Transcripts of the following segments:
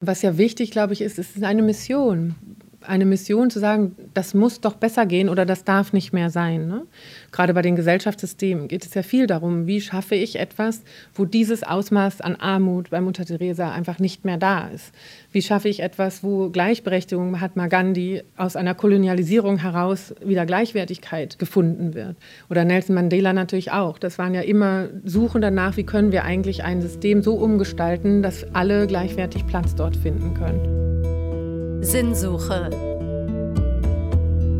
Was ja wichtig, glaube ich, ist, es ist eine Mission eine Mission zu sagen, das muss doch besser gehen oder das darf nicht mehr sein. Ne? Gerade bei den Gesellschaftssystemen geht es ja viel darum, wie schaffe ich etwas, wo dieses Ausmaß an Armut bei Mutter Teresa einfach nicht mehr da ist. Wie schaffe ich etwas, wo Gleichberechtigung, Mahatma Gandhi, aus einer Kolonialisierung heraus wieder Gleichwertigkeit gefunden wird. Oder Nelson Mandela natürlich auch. Das waren ja immer Suchen danach, wie können wir eigentlich ein System so umgestalten, dass alle gleichwertig Platz dort finden können. Sinnsuche.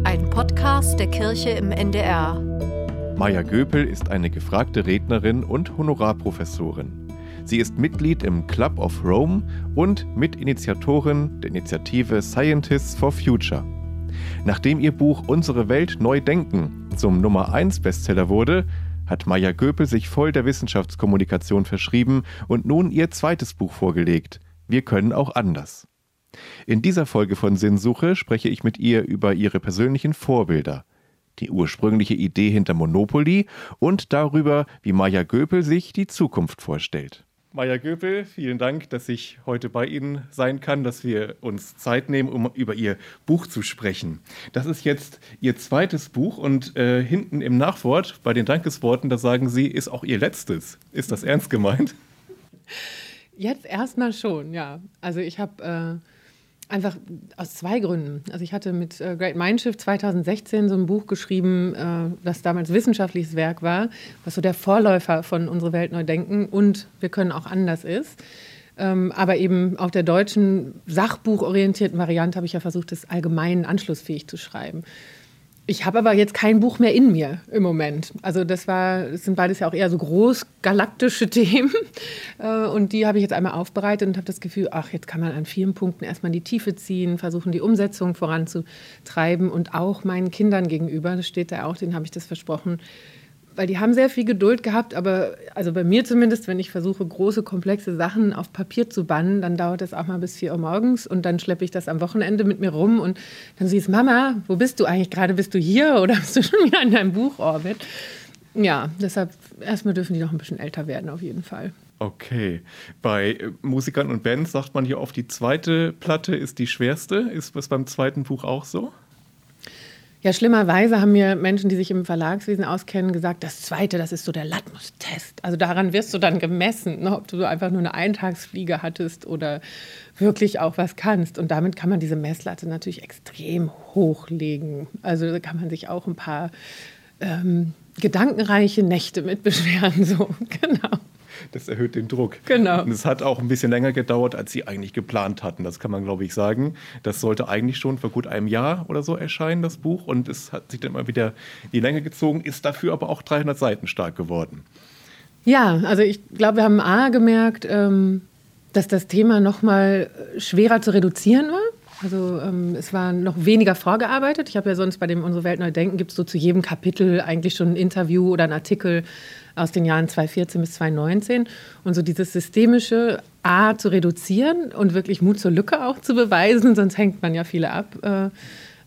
Ein Podcast der Kirche im NDR. Maja Göpel ist eine gefragte Rednerin und Honorarprofessorin. Sie ist Mitglied im Club of Rome und Mitinitiatorin der Initiative Scientists for Future. Nachdem ihr Buch Unsere Welt neu denken zum Nummer 1 Bestseller wurde, hat Maja Göpel sich voll der Wissenschaftskommunikation verschrieben und nun ihr zweites Buch vorgelegt. Wir können auch anders. In dieser Folge von Sinnsuche spreche ich mit ihr über ihre persönlichen Vorbilder, die ursprüngliche Idee hinter Monopoly und darüber, wie Maja Göpel sich die Zukunft vorstellt. Maja Göpel, vielen Dank, dass ich heute bei Ihnen sein kann, dass wir uns Zeit nehmen, um über Ihr Buch zu sprechen. Das ist jetzt Ihr zweites Buch und äh, hinten im Nachwort bei den Dankesworten, da sagen Sie, ist auch Ihr letztes. Ist das ernst gemeint? Jetzt erstmal schon, ja. Also ich habe äh Einfach aus zwei Gründen. Also ich hatte mit äh, Great Mindshift 2016 so ein Buch geschrieben, äh, das damals wissenschaftliches Werk war, was so der Vorläufer von Unsere Welt neu denken und wir können auch anders ist. Ähm, aber eben auf der deutschen sachbuchorientierten Variante habe ich ja versucht, das allgemein anschlussfähig zu schreiben. Ich habe aber jetzt kein Buch mehr in mir im Moment. Also das war, das sind beides ja auch eher so großgalaktische Themen. Äh, und die habe ich jetzt einmal aufbereitet und habe das Gefühl, ach, jetzt kann man an vielen Punkten erstmal in die Tiefe ziehen, versuchen die Umsetzung voranzutreiben und auch meinen Kindern gegenüber, das steht da auch, denen habe ich das versprochen, weil die haben sehr viel Geduld gehabt, aber also bei mir zumindest, wenn ich versuche, große, komplexe Sachen auf Papier zu bannen, dann dauert das auch mal bis 4 Uhr morgens und dann schleppe ich das am Wochenende mit mir rum und dann siehst Mama, wo bist du eigentlich gerade? Bist du hier oder bist du schon wieder in deinem Buchorbit? Ja, deshalb erstmal dürfen die noch ein bisschen älter werden, auf jeden Fall. Okay. Bei Musikern und Bands sagt man hier oft, die zweite Platte ist die schwerste. Ist das beim zweiten Buch auch so? Ja, schlimmerweise haben mir Menschen, die sich im Verlagswesen auskennen, gesagt, das Zweite, das ist so der Latmus-Test. Also daran wirst du dann gemessen, ne, ob du einfach nur eine Eintagsfliege hattest oder wirklich auch was kannst. Und damit kann man diese Messlatte natürlich extrem hochlegen. Also da kann man sich auch ein paar ähm, gedankenreiche Nächte mit beschweren. So, genau das erhöht den Druck. Genau. Und es hat auch ein bisschen länger gedauert, als sie eigentlich geplant hatten. Das kann man, glaube ich, sagen. Das sollte eigentlich schon vor gut einem Jahr oder so erscheinen, das Buch. Und es hat sich dann mal wieder die Länge gezogen, ist dafür aber auch 300 Seiten stark geworden. Ja, also ich glaube, wir haben A gemerkt, ähm, dass das Thema noch mal schwerer zu reduzieren war. Also ähm, es war noch weniger vorgearbeitet. Ich habe ja sonst bei dem Unsere Welt neu denken, gibt es so zu jedem Kapitel eigentlich schon ein Interview oder ein Artikel aus den Jahren 2014 bis 2019. Und so dieses systemische A zu reduzieren und wirklich Mut zur Lücke auch zu beweisen, sonst hängt man ja viele ab äh,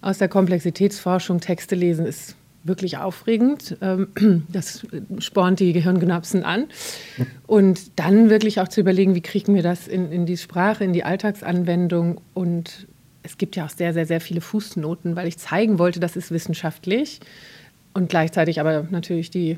aus der Komplexitätsforschung. Texte lesen ist wirklich aufregend. Ähm, das spornt die Gehirngynapsen an. Und dann wirklich auch zu überlegen, wie kriegen wir das in, in die Sprache, in die Alltagsanwendung. Und es gibt ja auch sehr, sehr, sehr viele Fußnoten, weil ich zeigen wollte, das ist wissenschaftlich. Und gleichzeitig aber natürlich die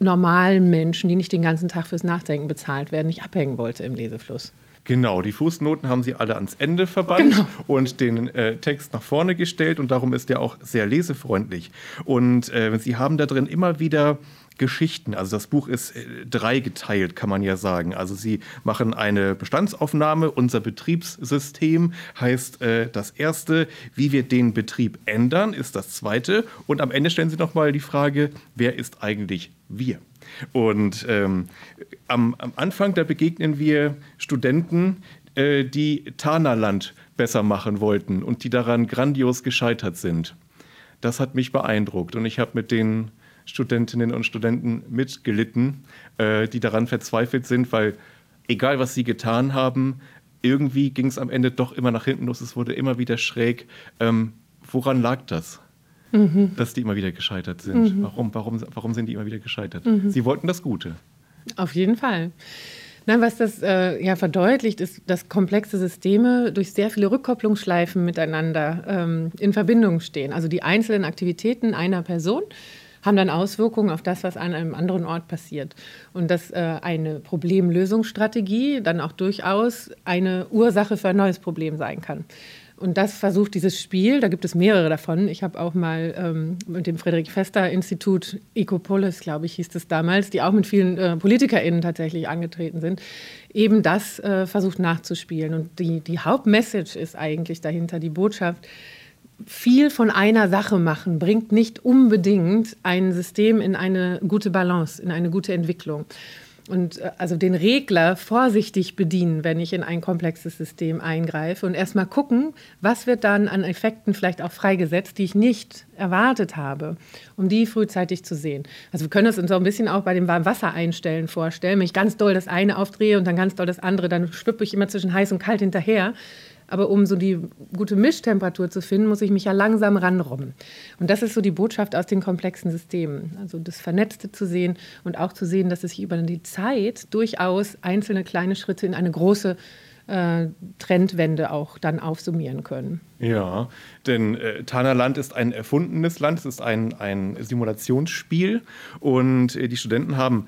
normalen Menschen, die nicht den ganzen Tag fürs Nachdenken bezahlt werden, nicht abhängen wollte im Lesefluss. Genau, die Fußnoten haben sie alle ans Ende verbannt genau. und den äh, Text nach vorne gestellt und darum ist er auch sehr lesefreundlich. Und äh, sie haben da drin immer wieder Geschichten. Also das Buch ist äh, dreigeteilt, kann man ja sagen. Also sie machen eine Bestandsaufnahme. Unser Betriebssystem heißt äh, das erste. Wie wir den Betrieb ändern, ist das zweite. Und am Ende stellen sie nochmal die Frage, wer ist eigentlich wir? Und ähm, am, am, Anfang, da begegnen wir Studenten, äh, die Tanaland besser machen wollten und die daran grandios gescheitert sind. Das hat mich beeindruckt und ich habe mit den Studentinnen und Studenten mitgelitten, äh, die daran verzweifelt sind, weil egal was sie getan haben, irgendwie ging es am Ende doch immer nach hinten los. Es wurde immer wieder schräg. Ähm, woran lag das? Mhm. Dass die immer wieder gescheitert sind. Mhm. Warum, warum, warum sind die immer wieder gescheitert? Mhm. Sie wollten das Gute. Auf jeden Fall. Nein, was das äh, ja verdeutlicht, ist, dass komplexe Systeme durch sehr viele Rückkopplungsschleifen miteinander ähm, in Verbindung stehen. Also die einzelnen Aktivitäten einer Person haben dann Auswirkungen auf das, was an einem anderen Ort passiert. Und dass äh, eine Problemlösungsstrategie dann auch durchaus eine Ursache für ein neues Problem sein kann. Und das versucht dieses Spiel, da gibt es mehrere davon. Ich habe auch mal ähm, mit dem Friedrich Fester Institut Ecopolis, glaube ich, hieß es damals, die auch mit vielen äh, PolitikerInnen tatsächlich angetreten sind, eben das äh, versucht nachzuspielen. Und die, die Hauptmessage ist eigentlich dahinter, die Botschaft, viel von einer Sache machen bringt nicht unbedingt ein System in eine gute Balance, in eine gute Entwicklung. Und äh, also den Regler vorsichtig bedienen, wenn ich in ein komplexes System eingreife und erstmal gucken, was wird dann an Effekten vielleicht auch freigesetzt, die ich nicht erwartet habe, um die frühzeitig zu sehen. Also wir können uns so ein bisschen auch bei dem Warmwasser-Einstellen vorstellen. Wenn ich ganz doll das eine aufdrehe und dann ganz doll das andere, dann schwippe ich immer zwischen heiß und kalt hinterher. Aber um so die gute Mischtemperatur zu finden, muss ich mich ja langsam ranrobben. Und das ist so die Botschaft aus den komplexen Systemen. Also das Vernetzte zu sehen und auch zu sehen, dass es sich über die Zeit durchaus einzelne kleine Schritte in eine große äh, Trendwende auch dann aufsummieren können. Ja, denn äh, Tana ist ein erfundenes Land, es ist ein, ein Simulationsspiel und äh, die Studenten haben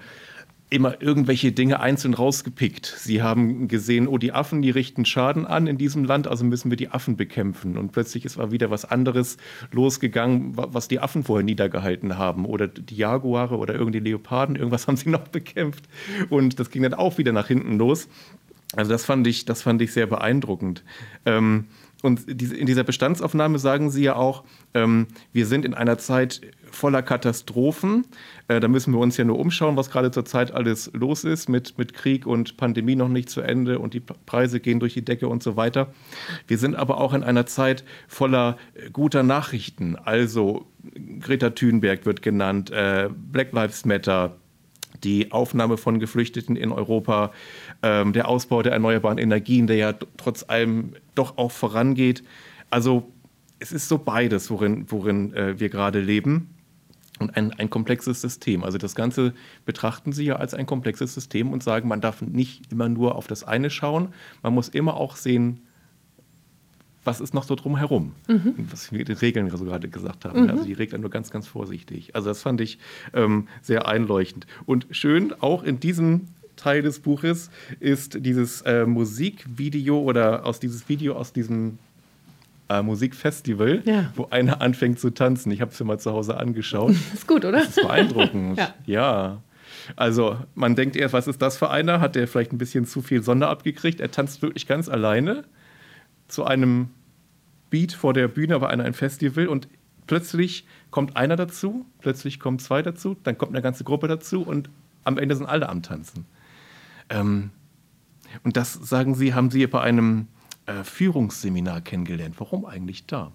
immer irgendwelche Dinge einzeln rausgepickt. Sie haben gesehen, oh, die Affen, die richten Schaden an in diesem Land, also müssen wir die Affen bekämpfen. Und plötzlich ist mal wieder was anderes losgegangen, was die Affen vorher niedergehalten haben. Oder die Jaguare oder irgendwie Leoparden, irgendwas haben sie noch bekämpft. Und das ging dann auch wieder nach hinten los. Also das fand ich, das fand ich sehr beeindruckend. Ähm, und in dieser Bestandsaufnahme sagen Sie ja auch, ähm, wir sind in einer Zeit voller Katastrophen. Äh, da müssen wir uns ja nur umschauen, was gerade zurzeit alles los ist, mit, mit Krieg und Pandemie noch nicht zu Ende und die Preise gehen durch die Decke und so weiter. Wir sind aber auch in einer Zeit voller äh, guter Nachrichten. Also Greta Thunberg wird genannt, äh, Black Lives Matter, die Aufnahme von Geflüchteten in Europa, ähm, der Ausbau der erneuerbaren Energien, der ja trotz allem doch auch vorangeht. Also es ist so beides, worin, worin äh, wir gerade leben. Und ein, ein komplexes System. Also das Ganze betrachten Sie ja als ein komplexes System und sagen, man darf nicht immer nur auf das eine schauen, man muss immer auch sehen, was ist noch so drumherum, mhm. was wir die Regeln so gerade gesagt haben. Mhm. Also die Regeln nur ganz, ganz vorsichtig. Also das fand ich ähm, sehr einleuchtend. Und schön, auch in diesem Teil des Buches ist dieses äh, Musikvideo oder aus dieses Video aus diesem äh, Musikfestival, ja. wo einer anfängt zu tanzen. Ich habe es mir mal zu Hause angeschaut. ist gut, oder? Das ist beeindruckend. ja. ja. Also man denkt erst, was ist das für einer? Hat der vielleicht ein bisschen zu viel Sonne abgekriegt? Er tanzt wirklich ganz alleine zu einem Beat vor der Bühne bei einem Festival und plötzlich kommt einer dazu, plötzlich kommen zwei dazu, dann kommt eine ganze Gruppe dazu und am Ende sind alle am Tanzen. Ähm, und das, sagen Sie, haben Sie bei einem äh, Führungsseminar kennengelernt. Warum eigentlich da?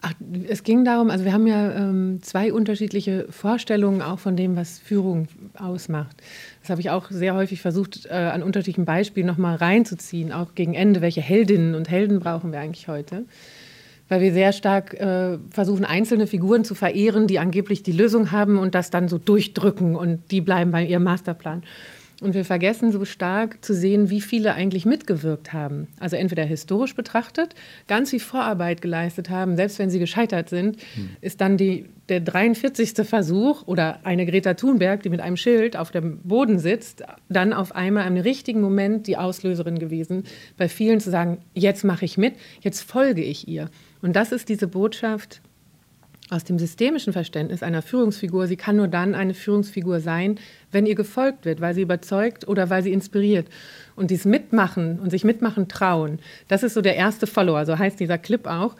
Ach, es ging darum, also wir haben ja ähm, zwei unterschiedliche Vorstellungen auch von dem, was Führung ausmacht. Das habe ich auch sehr häufig versucht, äh, an unterschiedlichen Beispielen nochmal reinzuziehen, auch gegen Ende, welche Heldinnen und Helden brauchen wir eigentlich heute. Weil wir sehr stark äh, versuchen, einzelne Figuren zu verehren, die angeblich die Lösung haben und das dann so durchdrücken und die bleiben bei ihrem Masterplan. Und wir vergessen so stark zu sehen, wie viele eigentlich mitgewirkt haben. Also entweder historisch betrachtet, ganz viel Vorarbeit geleistet haben, selbst wenn sie gescheitert sind, hm. ist dann die, der 43. Versuch oder eine Greta Thunberg, die mit einem Schild auf dem Boden sitzt, dann auf einmal im richtigen Moment die Auslöserin gewesen, bei vielen zu sagen, jetzt mache ich mit, jetzt folge ich ihr. Und das ist diese Botschaft, aus dem systemischen Verständnis einer Führungsfigur, sie kann nur dann eine Führungsfigur sein, wenn ihr gefolgt wird, weil sie überzeugt oder weil sie inspiriert. Und dieses Mitmachen und sich mitmachen trauen, das ist so der erste Follower, so heißt dieser Clip auch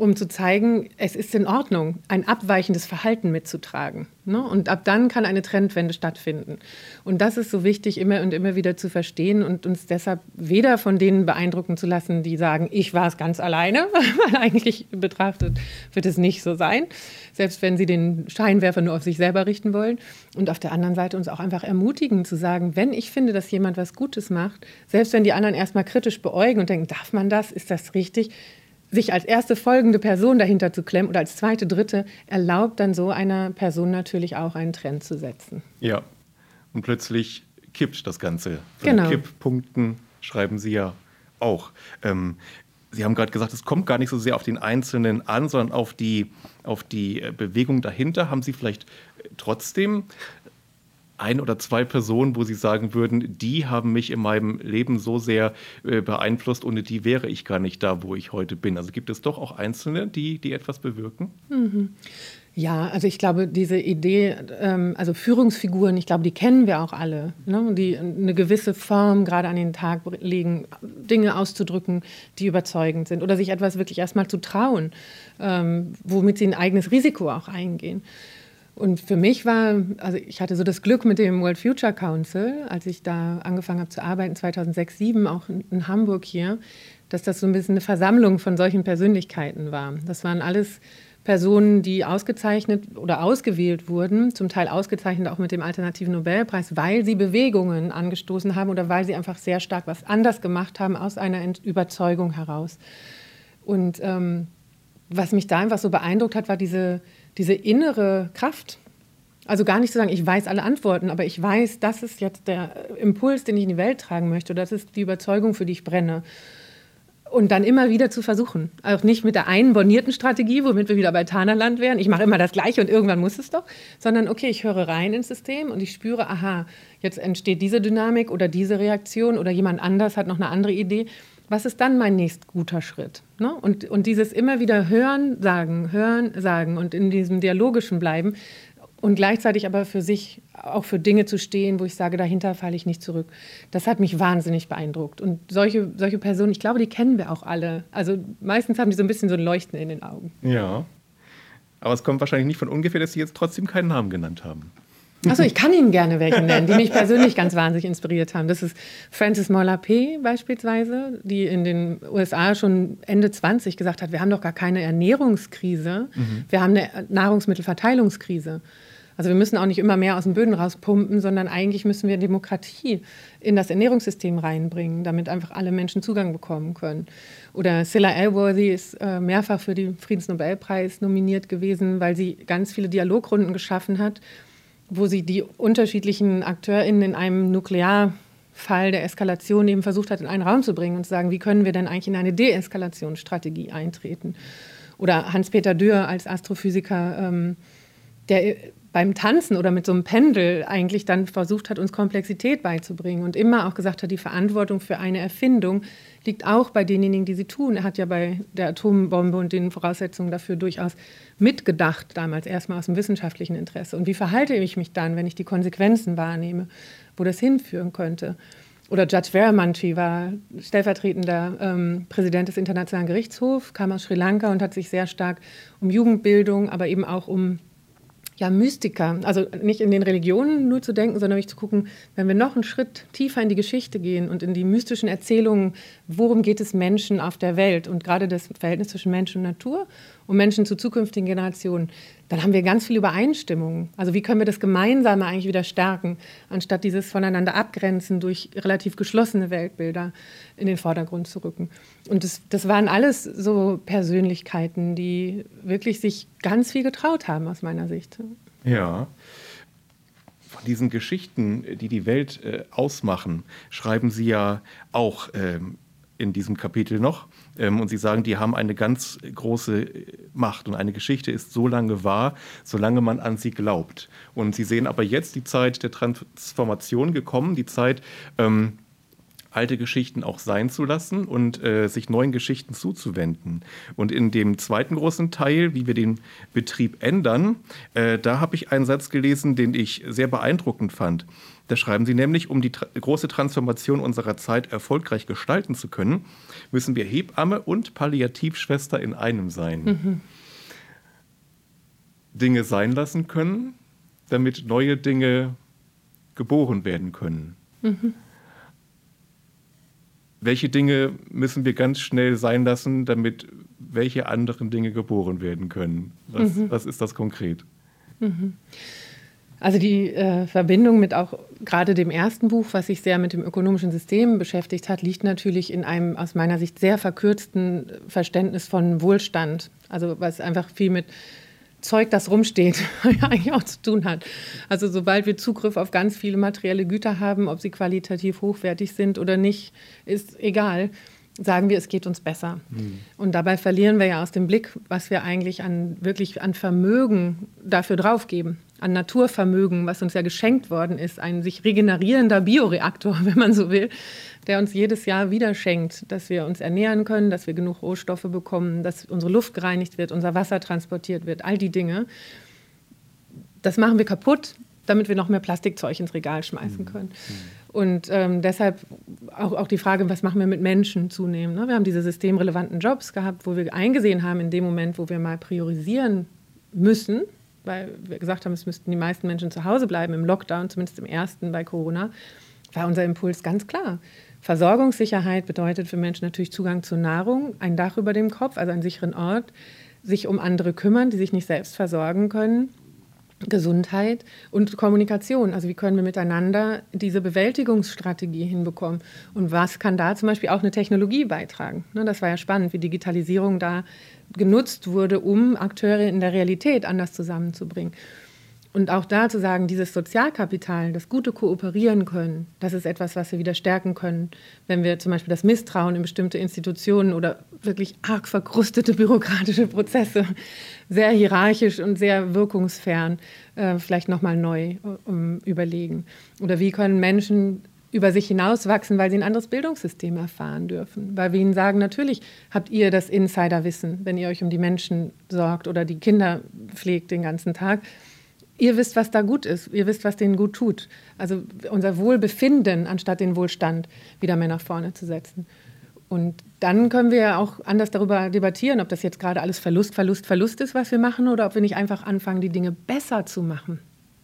um zu zeigen, es ist in Ordnung, ein abweichendes Verhalten mitzutragen. Ne? Und ab dann kann eine Trendwende stattfinden. Und das ist so wichtig, immer und immer wieder zu verstehen und uns deshalb weder von denen beeindrucken zu lassen, die sagen, ich war es ganz alleine, weil eigentlich betrachtet wird es nicht so sein, selbst wenn sie den Scheinwerfer nur auf sich selber richten wollen. Und auf der anderen Seite uns auch einfach ermutigen zu sagen, wenn ich finde, dass jemand was Gutes macht, selbst wenn die anderen erstmal kritisch beäugen und denken, darf man das, ist das richtig, sich als erste folgende Person dahinter zu klemmen oder als zweite, dritte, erlaubt dann so einer Person natürlich auch einen Trend zu setzen. Ja, und plötzlich kippt das Ganze. Von genau. Kipppunkten schreiben Sie ja auch. Ähm, Sie haben gerade gesagt, es kommt gar nicht so sehr auf den Einzelnen an, sondern auf die, auf die äh, Bewegung dahinter. Haben Sie vielleicht äh, trotzdem ein oder zwei Personen, wo Sie sagen würden, die haben mich in meinem Leben so sehr äh, beeinflusst, ohne die wäre ich gar nicht da, wo ich heute bin. Also gibt es doch auch Einzelne, die, die etwas bewirken? Mhm. Ja, also ich glaube, diese Idee, ähm, also Führungsfiguren, ich glaube, die kennen wir auch alle, ne? die eine gewisse Form gerade an den Tag legen, Dinge auszudrücken, die überzeugend sind oder sich etwas wirklich erstmal zu trauen, ähm, womit sie ein eigenes Risiko auch eingehen. Und für mich war, also ich hatte so das Glück mit dem World Future Council, als ich da angefangen habe zu arbeiten, 2006, 2007, auch in, Hamburg hier, dass das so ein bisschen eine Versammlung von solchen Persönlichkeiten war. Das waren alles Personen, die ausgezeichnet oder ausgewählt wurden, zum Teil ausgezeichnet auch mit dem Alternativen Nobelpreis, weil sie Bewegungen angestoßen haben oder weil sie einfach sehr stark was anders gemacht haben aus einer Überzeugung heraus. Und ähm, was mich da einfach so beeindruckt hat, war diese, diese innere Kraft. Also gar nicht zu sagen, ich weiß alle Antworten, aber ich weiß, das ist jetzt der Impuls, den ich in die Welt tragen möchte. Das ist die Überzeugung, für die ich brenne. Und dann immer wieder zu versuchen. Auch nicht mit der einen bornierten Strategie, womit wir wieder bei Tanerland wären. Ich mache immer das Gleiche und irgendwann muss es doch. Sondern, okay, ich höre rein ins System und ich spüre, aha, jetzt entsteht diese Dynamik oder diese Reaktion oder jemand anders hat noch eine andere Idee. Was ist dann mein nächst guter Schritt? Ne? Und, und dieses immer wieder hören, sagen, hören, sagen und in diesem dialogischen bleiben, und gleichzeitig aber für sich auch für Dinge zu stehen, wo ich sage, dahinter falle ich nicht zurück. Das hat mich wahnsinnig beeindruckt. Und solche, solche Personen, ich glaube, die kennen wir auch alle. Also meistens haben die so ein bisschen so ein Leuchten in den Augen. Ja. Aber es kommt wahrscheinlich nicht von ungefähr, dass Sie jetzt trotzdem keinen Namen genannt haben. Achso, ich kann Ihnen gerne welche nennen, die mich persönlich ganz wahnsinnig inspiriert haben. Das ist Frances Moller P. beispielsweise, die in den USA schon Ende 20 gesagt hat, wir haben doch gar keine Ernährungskrise, mhm. wir haben eine Nahrungsmittelverteilungskrise. Also wir müssen auch nicht immer mehr aus den Böden rauspumpen, sondern eigentlich müssen wir Demokratie in das Ernährungssystem reinbringen, damit einfach alle Menschen Zugang bekommen können. Oder Cilla Elworthy ist äh, mehrfach für den Friedensnobelpreis nominiert gewesen, weil sie ganz viele Dialogrunden geschaffen hat, wo sie die unterschiedlichen AkteurInnen in einem Nuklearfall der Eskalation eben versucht hat, in einen Raum zu bringen und zu sagen, wie können wir denn eigentlich in eine Deeskalationsstrategie eintreten? Oder Hans-Peter Dürr als Astrophysiker, ähm, der beim Tanzen oder mit so einem Pendel eigentlich dann versucht hat, uns Komplexität beizubringen und immer auch gesagt hat, die Verantwortung für eine Erfindung liegt auch bei denjenigen, die sie tun. Er hat ja bei der Atombombe und den Voraussetzungen dafür durchaus mitgedacht, damals erstmal aus dem wissenschaftlichen Interesse. Und wie verhalte ich mich dann, wenn ich die Konsequenzen wahrnehme, wo das hinführen könnte? Oder Judge Veramanchi war stellvertretender ähm, Präsident des Internationalen Gerichtshofs, kam aus Sri Lanka und hat sich sehr stark um Jugendbildung, aber eben auch um ja, Mystiker, also nicht in den Religionen nur zu denken, sondern wirklich zu gucken, wenn wir noch einen Schritt tiefer in die Geschichte gehen und in die mystischen Erzählungen, worum geht es Menschen auf der Welt? Und gerade das Verhältnis zwischen Mensch und Natur und Menschen zu zukünftigen Generationen, dann haben wir ganz viele Übereinstimmungen. Also wie können wir das Gemeinsame eigentlich wieder stärken, anstatt dieses voneinander abgrenzen durch relativ geschlossene Weltbilder in den Vordergrund zu rücken. Und das, das waren alles so Persönlichkeiten, die wirklich sich ganz viel getraut haben aus meiner Sicht. Ja. Von diesen Geschichten, die die Welt äh, ausmachen, schreiben Sie ja auch ähm, in diesem Kapitel noch. Ähm, und Sie sagen, die haben eine ganz große Macht und eine Geschichte ist so lange wahr, solange man an sie glaubt. Und Sie sehen aber jetzt die Zeit der Transformation gekommen, die Zeit, ähm, alte Geschichten auch sein zu lassen und äh, sich neuen Geschichten zuzuwenden. Und in dem zweiten großen Teil, wie wir den Betrieb ändern, äh, da habe ich einen Satz gelesen, den ich sehr beeindruckend fand. Da schreiben Sie nämlich, um die tra große Transformation unserer Zeit erfolgreich gestalten zu können, müssen wir Hebamme und Palliativschwester in einem sein. Mhm. Dinge sein lassen können, damit neue Dinge geboren werden können. Mhm. Welche Dinge müssen wir ganz schnell sein lassen, damit welche anderen Dinge geboren werden können? Was, mhm. was ist das konkret? Mhm. Also die äh, Verbindung mit auch gerade dem ersten Buch, was sich sehr mit dem ökonomischen System beschäftigt hat, liegt natürlich in einem aus meiner Sicht sehr verkürzten Verständnis von Wohlstand. Also was einfach viel mit Zeug, das rumsteht, eigentlich auch zu tun hat. Also sobald wir Zugriff auf ganz viele materielle Güter haben, ob sie qualitativ hochwertig sind oder nicht, ist egal sagen wir, es geht uns besser. Mhm. Und dabei verlieren wir ja aus dem Blick, was wir eigentlich an wirklich an Vermögen dafür draufgeben, an Naturvermögen, was uns ja geschenkt worden ist, ein sich regenerierender Bioreaktor, wenn man so will, der uns jedes Jahr wieder schenkt, dass wir uns ernähren können, dass wir genug Rohstoffe bekommen, dass unsere Luft gereinigt wird, unser Wasser transportiert wird, all die Dinge. Das machen wir kaputt, damit wir noch mehr Plastikzeug ins Regal schmeißen mhm. können. Und ähm, deshalb auch, auch die Frage, was machen wir mit Menschen zunehmend. Ne? Wir haben diese systemrelevanten Jobs gehabt, wo wir eingesehen haben, in dem Moment, wo wir mal priorisieren müssen, weil wir gesagt haben, es müssten die meisten Menschen zu Hause bleiben im Lockdown, zumindest im ersten bei Corona, war unser Impuls ganz klar. Versorgungssicherheit bedeutet für Menschen natürlich Zugang zu Nahrung, ein Dach über dem Kopf, also einen sicheren Ort, sich um andere kümmern, die sich nicht selbst versorgen können Gesundheit und Kommunikation. Also wie können wir miteinander diese Bewältigungsstrategie hinbekommen? Und was kann da zum Beispiel auch eine Technologie beitragen? Ne, das war ja spannend, wie Digitalisierung da genutzt wurde, um Akteure in der Realität anders zusammenzubringen. Und auch da zu sagen, dieses Sozialkapital, das gute Kooperieren können, das ist etwas, was wir wieder stärken können, wenn wir zum Beispiel das Misstrauen in bestimmte Institutionen oder wirklich arg verkrustete bürokratische Prozesse, sehr hierarchisch und sehr wirkungsfern, äh, vielleicht nochmal neu um, überlegen. Oder wie können Menschen über sich hinauswachsen, weil sie ein anderes Bildungssystem erfahren dürfen. Weil wir ihnen sagen, natürlich habt ihr das Insiderwissen, wenn ihr euch um die Menschen sorgt oder die Kinder pflegt den ganzen Tag ihr wisst, was da gut ist, ihr wisst, was denen gut tut. Also unser Wohlbefinden anstatt den Wohlstand wieder mehr nach vorne zu setzen. Und dann können wir auch anders darüber debattieren, ob das jetzt gerade alles Verlust, Verlust, Verlust ist, was wir machen, oder ob wir nicht einfach anfangen, die Dinge besser zu machen.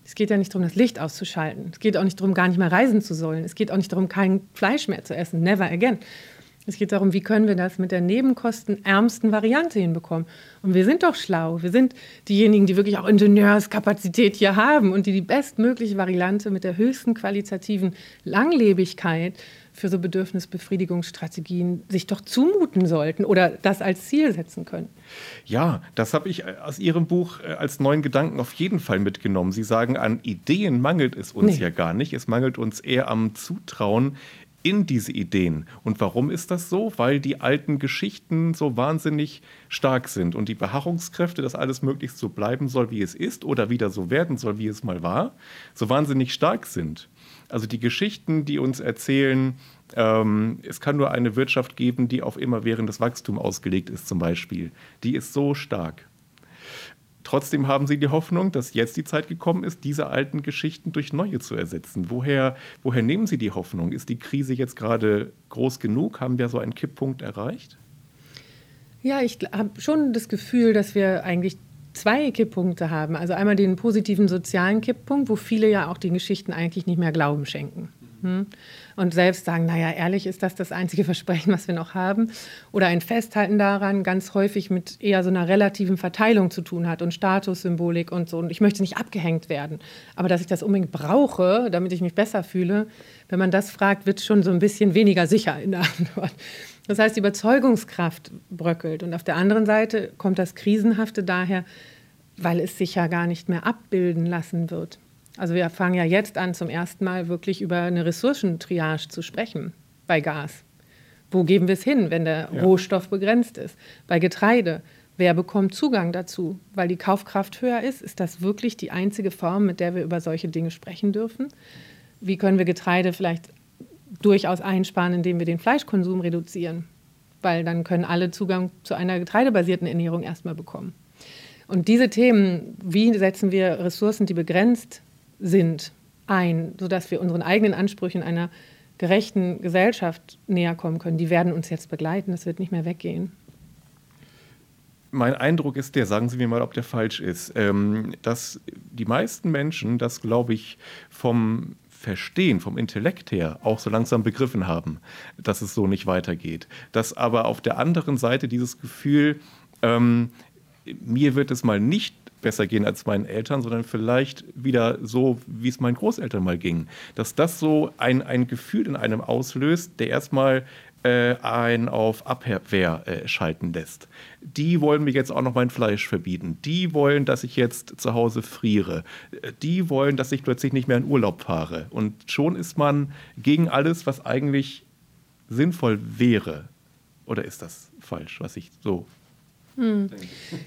Es geht ja nicht darum, das Licht auszuschalten. Es geht auch nicht darum, gar nicht mehr reisen zu sollen. Es geht auch nicht darum, kein Fleisch mehr zu essen. Never again. Es geht darum, wie können wir das mit der nebenkostenärmsten Variante hinbekommen. Und wir sind doch schlau. Wir sind diejenigen, die wirklich auch Ingenieurskapazität hier haben und die die bestmögliche Variante mit der höchsten qualitativen Langlebigkeit für so Bedürfnisbefriedigungsstrategien sich doch zumuten sollten oder das als Ziel setzen können. Ja, das habe ich aus Ihrem Buch äh, als neuen Gedanken auf jeden Fall mitgenommen. Sie sagen, an Ideen mangelt es uns nee. ja gar nicht. Es mangelt uns eher am Zutrauen, in diese Ideen. Und warum ist das so? Weil die alten Geschichten so wahnsinnig stark sind und die Beharrungskräfte, dass alles möglichst so bleiben soll, wie es ist oder wieder so werden soll, wie es mal war, so wahnsinnig stark sind. Also die Geschichten, die uns erzählen, ähm, es kann nur eine Wirtschaft geben, die auf immerwährendes Wachstum ausgelegt ist, zum Beispiel, die ist so stark. Trotzdem haben sie die Hoffnung, dass jetzt die Zeit gekommen ist, diese alten Geschichten durch neue zu ersetzen. Woher, woher nehmen Sie die Hoffnung? Ist die Krise jetzt gerade groß genug? Haben wir so einen Kipppunkt erreicht? Ja, ich habe schon das Gefühl, dass wir eigentlich zwei Kipppunkte haben. Also einmal den positiven sozialen Kipppunkt, wo viele ja auch den Geschichten eigentlich nicht mehr Glauben schenken. Hm? Und selbst sagen, naja, ehrlich ist das das einzige Versprechen, was wir noch haben. Oder ein Festhalten daran ganz häufig mit eher so einer relativen Verteilung zu tun hat und Statussymbolik und so. Und ich möchte nicht abgehängt werden. Aber dass ich das unbedingt brauche, damit ich mich besser fühle, wenn man das fragt, wird schon so ein bisschen weniger sicher in der Antwort. Das heißt, die Überzeugungskraft bröckelt. Und auf der anderen Seite kommt das Krisenhafte daher, weil es sich ja gar nicht mehr abbilden lassen wird. Also wir fangen ja jetzt an, zum ersten Mal wirklich über eine Ressourcentriage zu sprechen bei Gas. Wo geben wir es hin, wenn der ja. Rohstoff begrenzt ist? Bei Getreide. Wer bekommt Zugang dazu? Weil die Kaufkraft höher ist, ist das wirklich die einzige Form, mit der wir über solche Dinge sprechen dürfen? Wie können wir Getreide vielleicht durchaus einsparen, indem wir den Fleischkonsum reduzieren? Weil dann können alle Zugang zu einer getreidebasierten Ernährung erstmal bekommen. Und diese Themen, wie setzen wir Ressourcen, die begrenzt sind, ein, sodass wir unseren eigenen Ansprüchen einer gerechten Gesellschaft näher kommen können. Die werden uns jetzt begleiten, das wird nicht mehr weggehen. Mein Eindruck ist der, sagen Sie mir mal, ob der falsch ist, ähm, dass die meisten Menschen das, glaube ich, vom Verstehen, vom Intellekt her auch so langsam begriffen haben, dass es so nicht weitergeht. Dass aber auf der anderen Seite dieses Gefühl, ähm, mir wird es mal nicht besser gehen als meinen Eltern, sondern vielleicht wieder so, wie es meinen Großeltern mal ging. Dass das so ein, ein Gefühl in einem auslöst, der erstmal äh, einen auf Abwehr äh, schalten lässt. Die wollen mir jetzt auch noch mein Fleisch verbieten. Die wollen, dass ich jetzt zu Hause friere. Äh, die wollen, dass ich plötzlich nicht mehr in Urlaub fahre. Und schon ist man gegen alles, was eigentlich sinnvoll wäre. Oder ist das falsch, was ich so hm.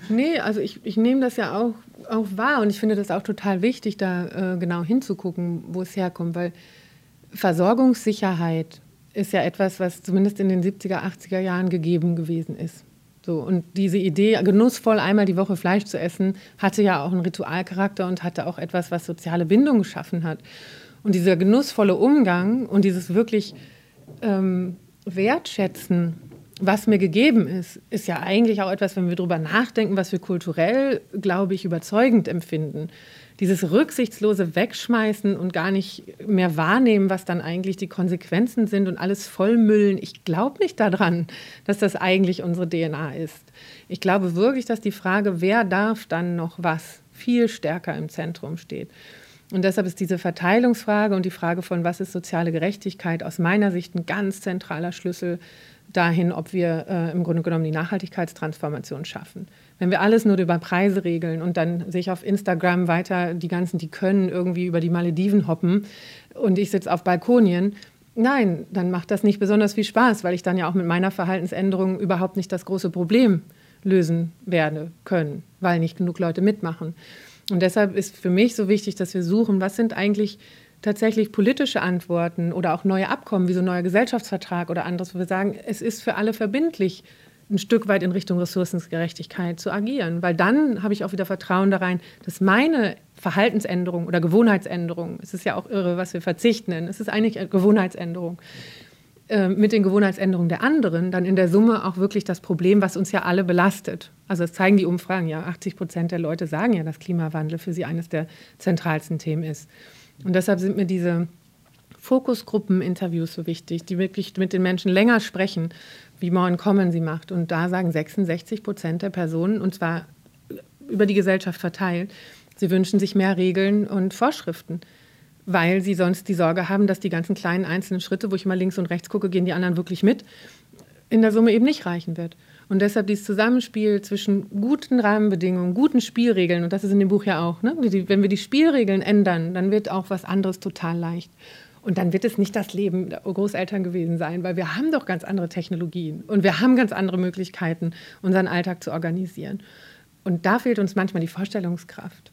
Nee, also ich, ich nehme das ja auch, auch wahr und ich finde das auch total wichtig, da äh, genau hinzugucken, wo es herkommt, weil Versorgungssicherheit ist ja etwas, was zumindest in den 70er, 80er Jahren gegeben gewesen ist. So, und diese Idee, genussvoll einmal die Woche Fleisch zu essen, hatte ja auch einen Ritualcharakter und hatte auch etwas, was soziale Bindung geschaffen hat. Und dieser genussvolle Umgang und dieses wirklich ähm, Wertschätzen was mir gegeben ist, ist ja eigentlich auch etwas, wenn wir darüber nachdenken, was wir kulturell, glaube ich, überzeugend empfinden. Dieses rücksichtslose Wegschmeißen und gar nicht mehr wahrnehmen, was dann eigentlich die Konsequenzen sind und alles vollmüllen. Ich glaube nicht daran, dass das eigentlich unsere DNA ist. Ich glaube wirklich, dass die Frage, wer darf dann noch was, viel stärker im Zentrum steht. Und deshalb ist diese Verteilungsfrage und die Frage von, was ist soziale Gerechtigkeit, aus meiner Sicht ein ganz zentraler Schlüssel dahin, ob wir äh, im Grunde genommen die Nachhaltigkeitstransformation schaffen. Wenn wir alles nur über Preise regeln und dann sehe ich auf Instagram weiter die ganzen, die können irgendwie über die Malediven hoppen und ich sitze auf Balkonien, nein, dann macht das nicht besonders viel Spaß, weil ich dann ja auch mit meiner Verhaltensänderung überhaupt nicht das große Problem lösen werde können, weil nicht genug Leute mitmachen. Und deshalb ist für mich so wichtig, dass wir suchen, was sind eigentlich tatsächlich politische Antworten oder auch neue Abkommen, wie so ein neuer Gesellschaftsvertrag oder anderes, wo wir sagen, es ist für alle verbindlich, ein Stück weit in Richtung Ressourcengerechtigkeit zu agieren. Weil dann habe ich auch wieder Vertrauen da rein, dass meine Verhaltensänderung oder Gewohnheitsänderung, es ist ja auch irre, was wir verzichten es ist eigentlich eine Gewohnheitsänderung, äh, mit den Gewohnheitsänderungen der anderen dann in der Summe auch wirklich das Problem, was uns ja alle belastet. Also das zeigen die Umfragen ja. 80 Prozent der Leute sagen ja, dass Klimawandel für sie eines der zentralsten Themen ist. Und deshalb sind mir diese Fokusgruppen-Interviews so wichtig, die wirklich mit den Menschen länger sprechen, wie Morn Common sie macht. Und da sagen 66 Prozent der Personen, und zwar über die Gesellschaft verteilt, sie wünschen sich mehr Regeln und Vorschriften, weil sie sonst die Sorge haben, dass die ganzen kleinen einzelnen Schritte, wo ich mal links und rechts gucke, gehen die anderen wirklich mit, in der Summe eben nicht reichen wird. Und deshalb dieses Zusammenspiel zwischen guten Rahmenbedingungen, guten Spielregeln, und das ist in dem Buch ja auch, ne? wenn wir die Spielregeln ändern, dann wird auch was anderes total leicht. Und dann wird es nicht das Leben der Großeltern gewesen sein, weil wir haben doch ganz andere Technologien und wir haben ganz andere Möglichkeiten, unseren Alltag zu organisieren. Und da fehlt uns manchmal die Vorstellungskraft.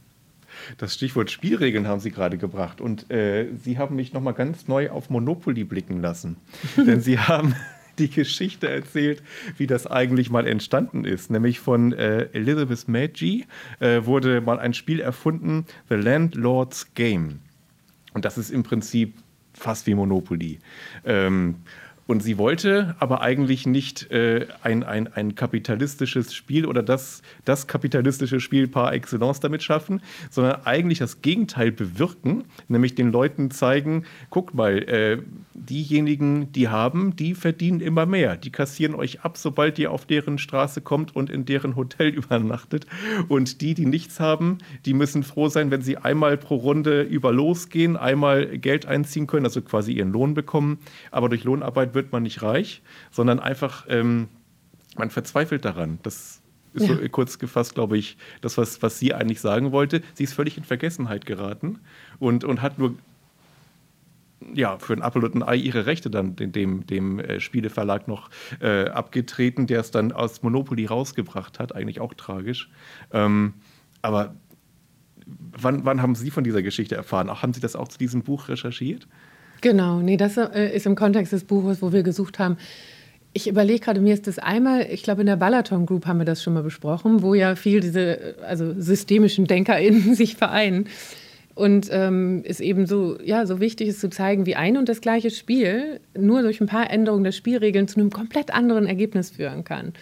Das Stichwort Spielregeln haben Sie gerade gebracht. Und äh, Sie haben mich nochmal ganz neu auf Monopoly blicken lassen. Denn Sie haben die Geschichte erzählt, wie das eigentlich mal entstanden ist. Nämlich von äh, Elizabeth Maggi äh, wurde mal ein Spiel erfunden, The Landlord's Game. Und das ist im Prinzip fast wie Monopoly. Ähm, und sie wollte aber eigentlich nicht äh, ein, ein, ein kapitalistisches Spiel oder das, das kapitalistische Spiel par excellence damit schaffen, sondern eigentlich das Gegenteil bewirken, nämlich den Leuten zeigen, guck mal, äh, diejenigen, die haben, die verdienen immer mehr. Die kassieren euch ab, sobald ihr auf deren Straße kommt und in deren Hotel übernachtet. Und die, die nichts haben, die müssen froh sein, wenn sie einmal pro Runde über losgehen, einmal Geld einziehen können, also quasi ihren Lohn bekommen. Aber durch Lohnarbeit wird man nicht reich, sondern einfach, ähm, man verzweifelt daran. Das ist ja. so kurz gefasst, glaube ich, das, was, was sie eigentlich sagen wollte. Sie ist völlig in Vergessenheit geraten und, und hat nur ja, für ein Apple und ein Ei ihre Rechte dann dem, dem äh, Spieleverlag noch äh, abgetreten, der es dann aus Monopoly rausgebracht hat. Eigentlich auch tragisch. Ähm, aber wann, wann haben Sie von dieser Geschichte erfahren? Auch, haben Sie das auch zu diesem Buch recherchiert? Genau, nee, das äh, ist im Kontext des Buches, wo wir gesucht haben. Ich überlege gerade, mir ist das einmal, ich glaube, in der Balaton Group haben wir das schon mal besprochen, wo ja viel diese also systemischen DenkerInnen sich vereinen. Und ähm, es eben so, ja, so wichtig ist zu zeigen, wie ein und das gleiche Spiel nur durch ein paar Änderungen der Spielregeln zu einem komplett anderen Ergebnis führen kann.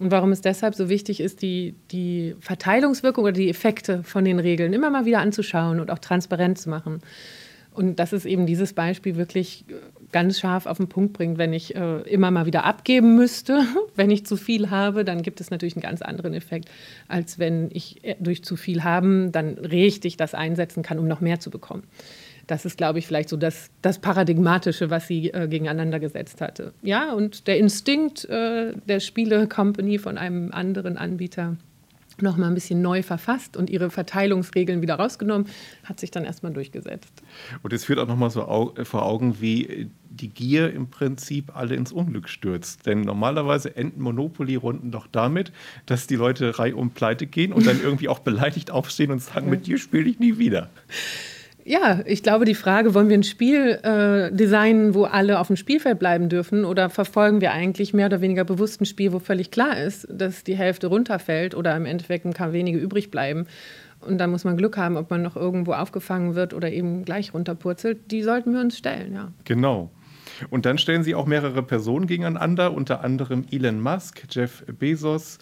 Und warum es deshalb so wichtig ist, die, die Verteilungswirkung oder die Effekte von den Regeln immer mal wieder anzuschauen und auch transparent zu machen. Und dass es eben dieses Beispiel wirklich äh, ganz scharf auf den Punkt bringt. Wenn ich äh, immer mal wieder abgeben müsste, wenn ich zu viel habe, dann gibt es natürlich einen ganz anderen Effekt, als wenn ich äh, durch zu viel haben dann richtig das einsetzen kann, um noch mehr zu bekommen. Das ist, glaube ich, vielleicht so das, das Paradigmatische, was sie äh, gegeneinander gesetzt hatte. Ja, und der Instinkt äh, der Spiele-Company von einem anderen Anbieter noch mal ein bisschen neu verfasst und ihre Verteilungsregeln wieder rausgenommen, hat sich dann erstmal durchgesetzt. Und es führt auch noch mal so vor Augen, wie die Gier im Prinzip alle ins Unglück stürzt. Denn normalerweise enden Monopoly-Runden doch damit, dass die Leute reihum pleite gehen und dann irgendwie auch beleidigt aufstehen und sagen, mit dir spiele ich nie wieder. Ja, ich glaube, die Frage, wollen wir ein Spiel äh, designen, wo alle auf dem Spielfeld bleiben dürfen, oder verfolgen wir eigentlich mehr oder weniger bewusst ein Spiel, wo völlig klar ist, dass die Hälfte runterfällt oder im Endeffekt kann wenige übrig bleiben. Und da muss man Glück haben, ob man noch irgendwo aufgefangen wird oder eben gleich runterpurzelt. Die sollten wir uns stellen, ja. Genau. Und dann stellen sie auch mehrere Personen gegeneinander, unter anderem Elon Musk, Jeff Bezos.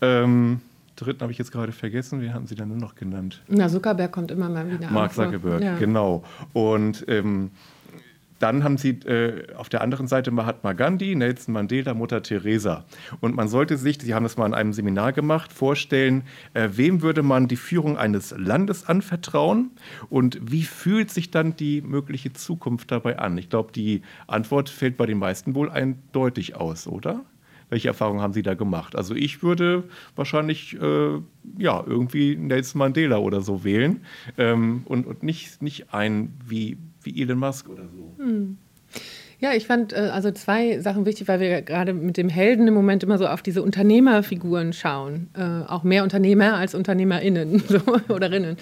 Ähm, dritten habe ich jetzt gerade vergessen. Wie haben Sie dann nur noch genannt? Na, Zuckerberg kommt immer mal wieder. Mark Zuckerberg, ja. genau. Und ähm, dann haben sie äh, auf der anderen Seite Mahatma Gandhi, Nelson Mandela, Mutter Teresa. Und man sollte sich, Sie haben das mal in einem Seminar gemacht, vorstellen, äh, wem würde man die Führung eines Landes anvertrauen und wie fühlt sich dann die mögliche Zukunft dabei an? Ich glaube, die Antwort fällt bei den meisten wohl eindeutig aus, oder? Welche Erfahrungen haben Sie da gemacht? Also ich würde wahrscheinlich äh, ja irgendwie Nelson Mandela oder so wählen ähm, und, und nicht, nicht einen wie, wie Elon Musk oder so. Hm. Ja, ich fand äh, also zwei Sachen wichtig, weil wir gerade mit dem Helden im Moment immer so auf diese Unternehmerfiguren schauen. Äh, auch mehr Unternehmer als UnternehmerInnen so, oder Rinnen.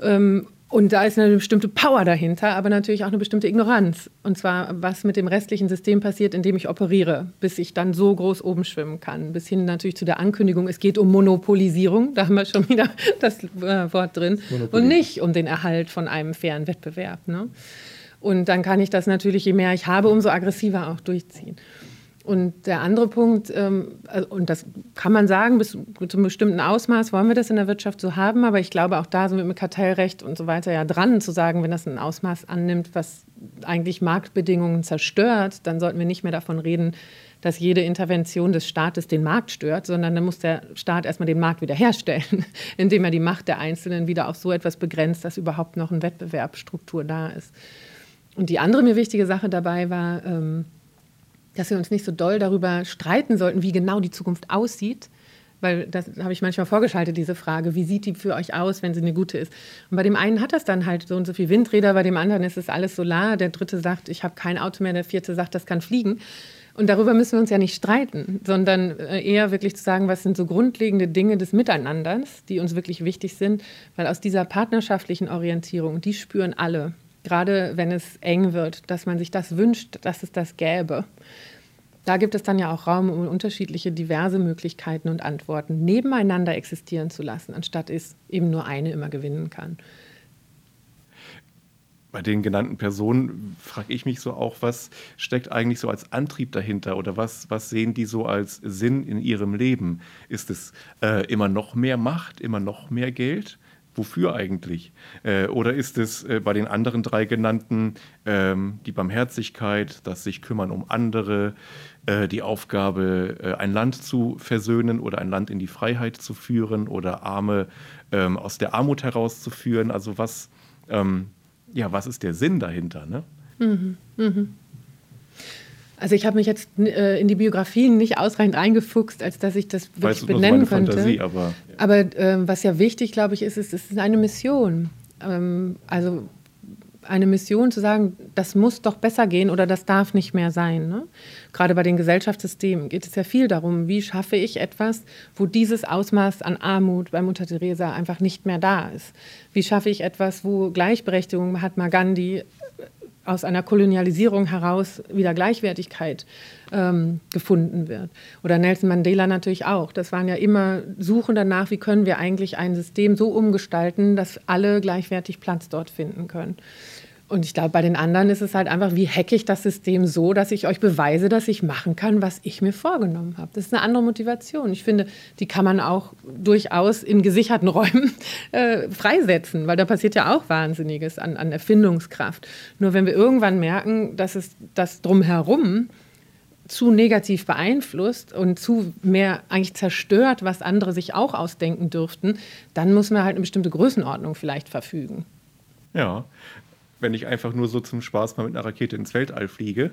Ähm, und da ist eine bestimmte Power dahinter, aber natürlich auch eine bestimmte Ignoranz. Und zwar, was mit dem restlichen System passiert, in dem ich operiere, bis ich dann so groß oben schwimmen kann. Bis hin natürlich zu der Ankündigung, es geht um Monopolisierung, da haben wir schon wieder das äh, Wort drin, und nicht um den Erhalt von einem fairen Wettbewerb. Ne? Und dann kann ich das natürlich, je mehr ich habe, umso aggressiver auch durchziehen. Und der andere Punkt, ähm, also, und das kann man sagen, bis zu einem bestimmten Ausmaß wollen wir das in der Wirtschaft so haben, aber ich glaube, auch da sind wir mit Kartellrecht und so weiter ja dran, zu sagen, wenn das ein Ausmaß annimmt, was eigentlich Marktbedingungen zerstört, dann sollten wir nicht mehr davon reden, dass jede Intervention des Staates den Markt stört, sondern dann muss der Staat erstmal den Markt wiederherstellen, indem er die Macht der Einzelnen wieder auf so etwas begrenzt, dass überhaupt noch eine Wettbewerbsstruktur da ist. Und die andere mir wichtige Sache dabei war, ähm, dass wir uns nicht so doll darüber streiten sollten, wie genau die Zukunft aussieht. Weil das habe ich manchmal vorgeschaltet, diese Frage, wie sieht die für euch aus, wenn sie eine gute ist? Und bei dem einen hat das dann halt so und so viel Windräder, bei dem anderen ist es alles Solar, der dritte sagt, ich habe kein Auto mehr, der vierte sagt, das kann fliegen. Und darüber müssen wir uns ja nicht streiten, sondern äh, eher wirklich zu sagen, was sind so grundlegende Dinge des Miteinanders, die uns wirklich wichtig sind, weil aus dieser partnerschaftlichen Orientierung, die spüren alle, gerade wenn es eng wird, dass man sich das wünscht, dass es das gäbe. Da gibt es dann ja auch Raum, um unterschiedliche, diverse Möglichkeiten und Antworten nebeneinander existieren zu lassen, anstatt es eben nur eine immer gewinnen kann. Bei den genannten Personen frage ich mich so auch, was steckt eigentlich so als Antrieb dahinter oder was, was sehen die so als Sinn in ihrem Leben? Ist es äh, immer noch mehr Macht, immer noch mehr Geld? Wofür eigentlich? Äh, oder ist es äh, bei den anderen drei genannten ähm, die Barmherzigkeit, das sich kümmern um andere, äh, die Aufgabe, äh, ein Land zu versöhnen oder ein Land in die Freiheit zu führen oder Arme ähm, aus der Armut herauszuführen? Also was, ähm, ja, was ist der Sinn dahinter? Ne? Mhm, mhm. Also ich habe mich jetzt äh, in die Biografien nicht ausreichend reingefuchst, als dass ich das wirklich weißt, benennen könnte. Fantasie, aber aber äh, was ja wichtig, glaube ich, ist, ist, es ist eine Mission. Ähm, also eine Mission zu sagen, das muss doch besser gehen oder das darf nicht mehr sein. Ne? Gerade bei den Gesellschaftssystemen geht es ja viel darum, wie schaffe ich etwas, wo dieses Ausmaß an Armut bei Mutter Teresa einfach nicht mehr da ist. Wie schaffe ich etwas, wo Gleichberechtigung Mahatma Gandhi aus einer Kolonialisierung heraus wieder Gleichwertigkeit ähm, gefunden wird. Oder Nelson Mandela natürlich auch. Das waren ja immer Suchen danach, wie können wir eigentlich ein System so umgestalten, dass alle gleichwertig Platz dort finden können. Und ich glaube, bei den anderen ist es halt einfach, wie hacke ich das System so, dass ich euch beweise, dass ich machen kann, was ich mir vorgenommen habe. Das ist eine andere Motivation. Ich finde, die kann man auch durchaus in gesicherten Räumen äh, freisetzen, weil da passiert ja auch Wahnsinniges an, an Erfindungskraft. Nur wenn wir irgendwann merken, dass es das drumherum zu negativ beeinflusst und zu mehr eigentlich zerstört, was andere sich auch ausdenken dürften, dann muss man halt eine bestimmte Größenordnung vielleicht verfügen. Ja, wenn ich einfach nur so zum Spaß mal mit einer Rakete ins Weltall fliege.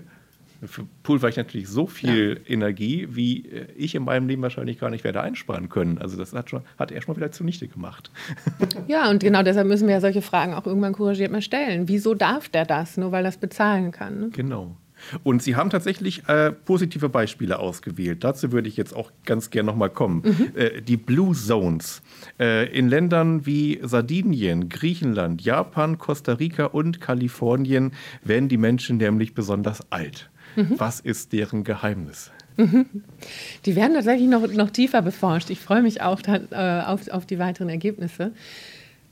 War ich natürlich so viel ja. Energie, wie äh, ich in meinem Leben wahrscheinlich gar nicht werde einsparen können. Also das hat, schon, hat er schon mal wieder zunichte gemacht. Ja, und genau deshalb müssen wir ja solche Fragen auch irgendwann couragiert mal stellen. Wieso darf der das? Nur weil er es bezahlen kann. Ne? Genau. Und Sie haben tatsächlich äh, positive Beispiele ausgewählt. Dazu würde ich jetzt auch ganz gerne nochmal kommen. Mhm. Äh, die Blue Zones. Äh, in Ländern wie Sardinien, Griechenland, Japan, Costa Rica und Kalifornien werden die Menschen nämlich besonders alt. Mhm. Was ist deren Geheimnis? Mhm. Die werden tatsächlich noch, noch tiefer beforscht. Ich freue mich auch äh, auf, auf die weiteren Ergebnisse.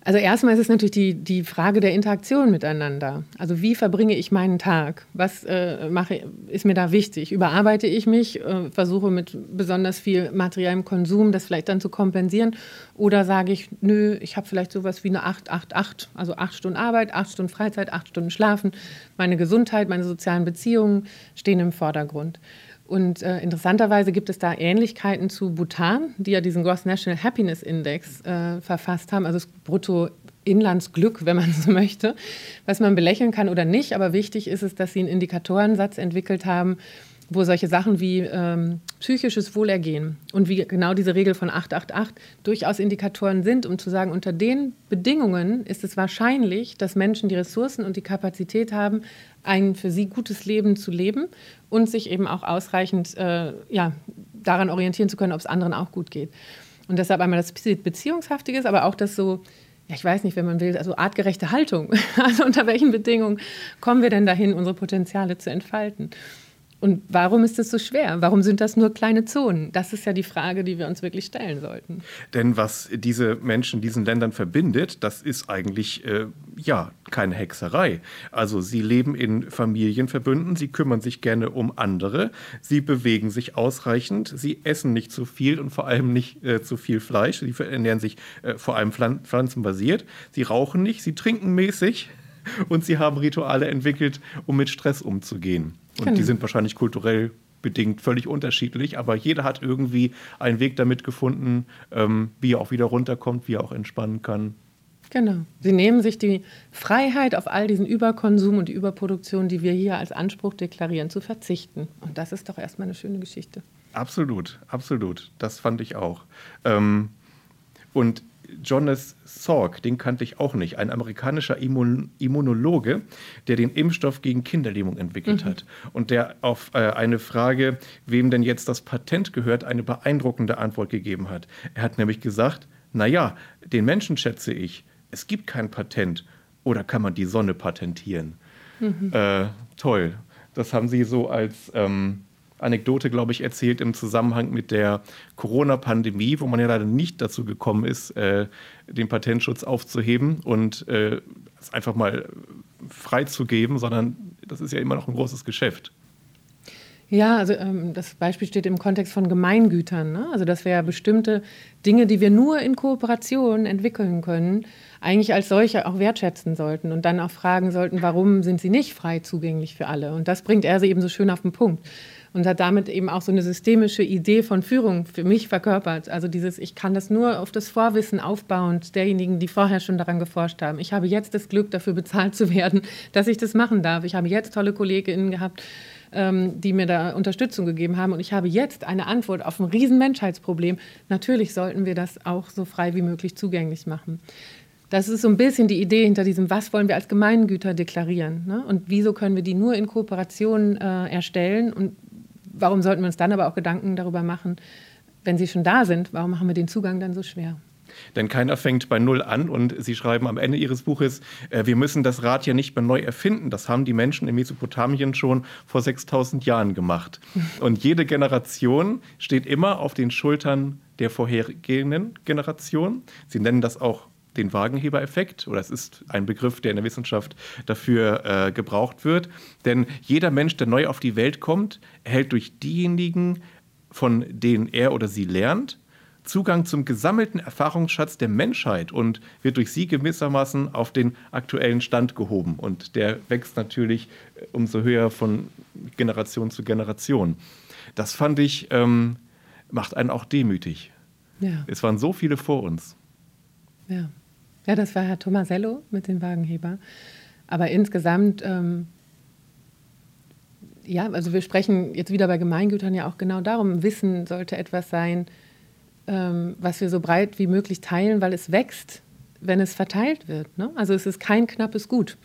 Also erstmal ist es natürlich die, die Frage der Interaktion miteinander. Also wie verbringe ich meinen Tag? Was äh, mache, ist mir da wichtig? Überarbeite ich mich, äh, versuche mit besonders viel materiellem Konsum das vielleicht dann zu kompensieren? Oder sage ich, nö, ich habe vielleicht sowas wie eine 8-8-8, also acht Stunden Arbeit, acht Stunden Freizeit, acht Stunden Schlafen. Meine Gesundheit, meine sozialen Beziehungen stehen im Vordergrund. Und äh, interessanterweise gibt es da Ähnlichkeiten zu Bhutan, die ja diesen Gross National Happiness Index äh, verfasst haben, also das Bruttoinlandsglück, wenn man so möchte, was man belächeln kann oder nicht. Aber wichtig ist es, dass sie einen Indikatorensatz entwickelt haben, wo solche Sachen wie ähm, psychisches Wohlergehen und wie genau diese Regel von 888 durchaus Indikatoren sind, um zu sagen, unter den Bedingungen ist es wahrscheinlich, dass Menschen die Ressourcen und die Kapazität haben, ein für sie gutes Leben zu leben und sich eben auch ausreichend äh, ja, daran orientieren zu können, ob es anderen auch gut geht. Und deshalb einmal das Beziehungshaftige ist, aber auch das so, ja, ich weiß nicht, wenn man will, also artgerechte Haltung. Also unter welchen Bedingungen kommen wir denn dahin, unsere Potenziale zu entfalten? Und warum ist das so schwer? Warum sind das nur kleine Zonen? Das ist ja die Frage, die wir uns wirklich stellen sollten. Denn was diese Menschen diesen Ländern verbindet, das ist eigentlich äh, ja keine Hexerei. Also sie leben in Familienverbünden, sie kümmern sich gerne um andere, sie bewegen sich ausreichend, sie essen nicht zu viel und vor allem nicht äh, zu viel Fleisch, sie ernähren sich äh, vor allem pflanzenbasiert, sie rauchen nicht, sie trinken mäßig und sie haben Rituale entwickelt, um mit Stress umzugehen. Und genau. die sind wahrscheinlich kulturell bedingt völlig unterschiedlich, aber jeder hat irgendwie einen Weg damit gefunden, ähm, wie er auch wieder runterkommt, wie er auch entspannen kann. Genau. Sie nehmen sich die Freiheit, auf all diesen Überkonsum und die Überproduktion, die wir hier als Anspruch deklarieren, zu verzichten. Und das ist doch erstmal eine schöne Geschichte. Absolut, absolut. Das fand ich auch. Ähm, und Jonas Salk, den kannte ich auch nicht, ein amerikanischer Immun Immunologe, der den Impfstoff gegen Kinderlähmung entwickelt mhm. hat und der auf äh, eine Frage, wem denn jetzt das Patent gehört, eine beeindruckende Antwort gegeben hat. Er hat nämlich gesagt, naja, den Menschen schätze ich, es gibt kein Patent oder kann man die Sonne patentieren? Mhm. Äh, toll. Das haben Sie so als ähm, Anekdote, glaube ich, erzählt im Zusammenhang mit der Corona-Pandemie, wo man ja leider nicht dazu gekommen ist, äh, den Patentschutz aufzuheben und äh, es einfach mal freizugeben, sondern das ist ja immer noch ein großes Geschäft. Ja, also ähm, das Beispiel steht im Kontext von Gemeingütern. Ne? Also dass wir ja bestimmte Dinge, die wir nur in Kooperation entwickeln können, eigentlich als solche auch wertschätzen sollten und dann auch fragen sollten, warum sind sie nicht frei zugänglich für alle? Und das bringt er sie eben so schön auf den Punkt und hat damit eben auch so eine systemische Idee von Führung für mich verkörpert. Also dieses, ich kann das nur auf das Vorwissen aufbauend derjenigen, die vorher schon daran geforscht haben. Ich habe jetzt das Glück, dafür bezahlt zu werden, dass ich das machen darf. Ich habe jetzt tolle KollegInnen gehabt, ähm, die mir da Unterstützung gegeben haben. Und ich habe jetzt eine Antwort auf ein riesen Menschheitsproblem. Natürlich sollten wir das auch so frei wie möglich zugänglich machen. Das ist so ein bisschen die Idee hinter diesem, was wollen wir als Gemeingüter deklarieren ne? und wieso können wir die nur in Kooperation äh, erstellen und warum sollten wir uns dann aber auch Gedanken darüber machen, wenn sie schon da sind, warum machen wir den Zugang dann so schwer? Denn keiner fängt bei Null an und Sie schreiben am Ende Ihres Buches, äh, wir müssen das Rad ja nicht mehr neu erfinden. Das haben die Menschen in Mesopotamien schon vor 6000 Jahren gemacht. Und jede Generation steht immer auf den Schultern der vorhergehenden Generation. Sie nennen das auch den Wagenhebereffekt, oder es ist ein Begriff, der in der Wissenschaft dafür äh, gebraucht wird. Denn jeder Mensch, der neu auf die Welt kommt, erhält durch diejenigen, von denen er oder sie lernt, Zugang zum gesammelten Erfahrungsschatz der Menschheit und wird durch sie gewissermaßen auf den aktuellen Stand gehoben. Und der wächst natürlich äh, umso höher von Generation zu Generation. Das fand ich, ähm, macht einen auch demütig. Ja. Es waren so viele vor uns. Ja. Ja, das war Herr Tomasello mit dem Wagenheber. Aber insgesamt, ähm, ja, also wir sprechen jetzt wieder bei Gemeingütern ja auch genau darum. Wissen sollte etwas sein, ähm, was wir so breit wie möglich teilen, weil es wächst, wenn es verteilt wird. Ne? Also es ist kein knappes Gut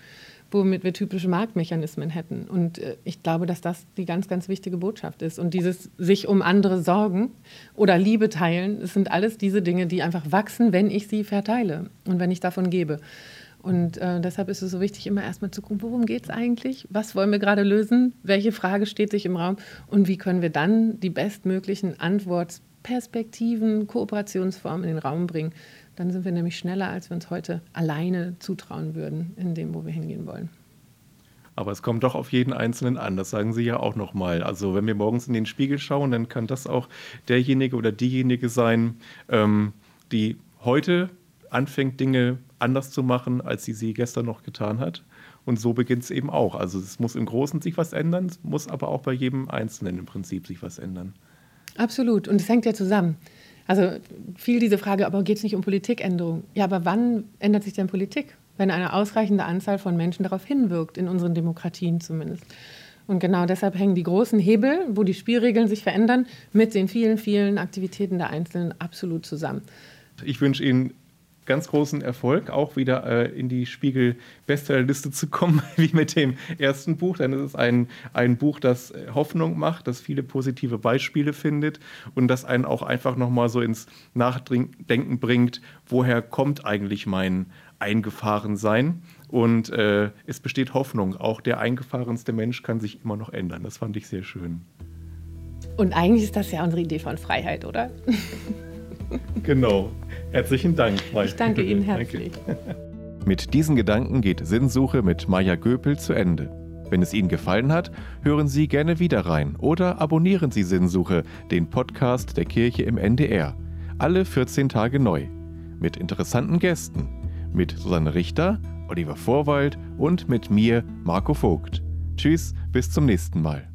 womit wir typische Marktmechanismen hätten. Und äh, ich glaube, dass das die ganz, ganz wichtige Botschaft ist. Und dieses sich um andere sorgen oder Liebe teilen, das sind alles diese Dinge, die einfach wachsen, wenn ich sie verteile und wenn ich davon gebe. Und äh, deshalb ist es so wichtig, immer erstmal zu gucken, worum geht es eigentlich? Was wollen wir gerade lösen? Welche Frage steht sich im Raum? Und wie können wir dann die bestmöglichen Antwortperspektiven, Kooperationsformen in den Raum bringen, dann sind wir nämlich schneller, als wir uns heute alleine zutrauen würden, in dem, wo wir hingehen wollen. Aber es kommt doch auf jeden Einzelnen an, das sagen Sie ja auch nochmal. Also wenn wir morgens in den Spiegel schauen, dann kann das auch derjenige oder diejenige sein, ähm, die heute anfängt, Dinge anders zu machen, als sie sie gestern noch getan hat. Und so beginnt es eben auch. Also es muss im Großen sich was ändern, es muss aber auch bei jedem Einzelnen im Prinzip sich was ändern. Absolut. Und es hängt ja zusammen. Also viel diese Frage, aber geht es nicht um Politikänderung? Ja, aber wann ändert sich denn Politik? Wenn eine ausreichende Anzahl von Menschen darauf hinwirkt, in unseren Demokratien zumindest. Und genau deshalb hängen die großen Hebel, wo die Spielregeln sich verändern, mit den vielen, vielen Aktivitäten der Einzelnen absolut zusammen. Ich wünsche Ihnen ganz großen Erfolg, auch wieder äh, in die Spiegel-Bestsellerliste zu kommen, wie mit dem ersten Buch. Denn es ist ein, ein Buch, das äh, Hoffnung macht, das viele positive Beispiele findet und das einen auch einfach nochmal so ins Nachdenken bringt, woher kommt eigentlich mein Eingefahrensein? Und äh, es besteht Hoffnung. Auch der eingefahrenste Mensch kann sich immer noch ändern. Das fand ich sehr schön. Und eigentlich ist das ja unsere Idee von Freiheit, oder? genau. Herzlichen Dank. Mike. Ich danke Ihnen herzlich. Mit diesen Gedanken geht Sinnsuche mit Maja Göpel zu Ende. Wenn es Ihnen gefallen hat, hören Sie gerne wieder rein oder abonnieren Sie Sinnsuche, den Podcast der Kirche im NDR. Alle 14 Tage neu. Mit interessanten Gästen. Mit Susanne Richter, Oliver Vorwald und mit mir, Marco Vogt. Tschüss, bis zum nächsten Mal.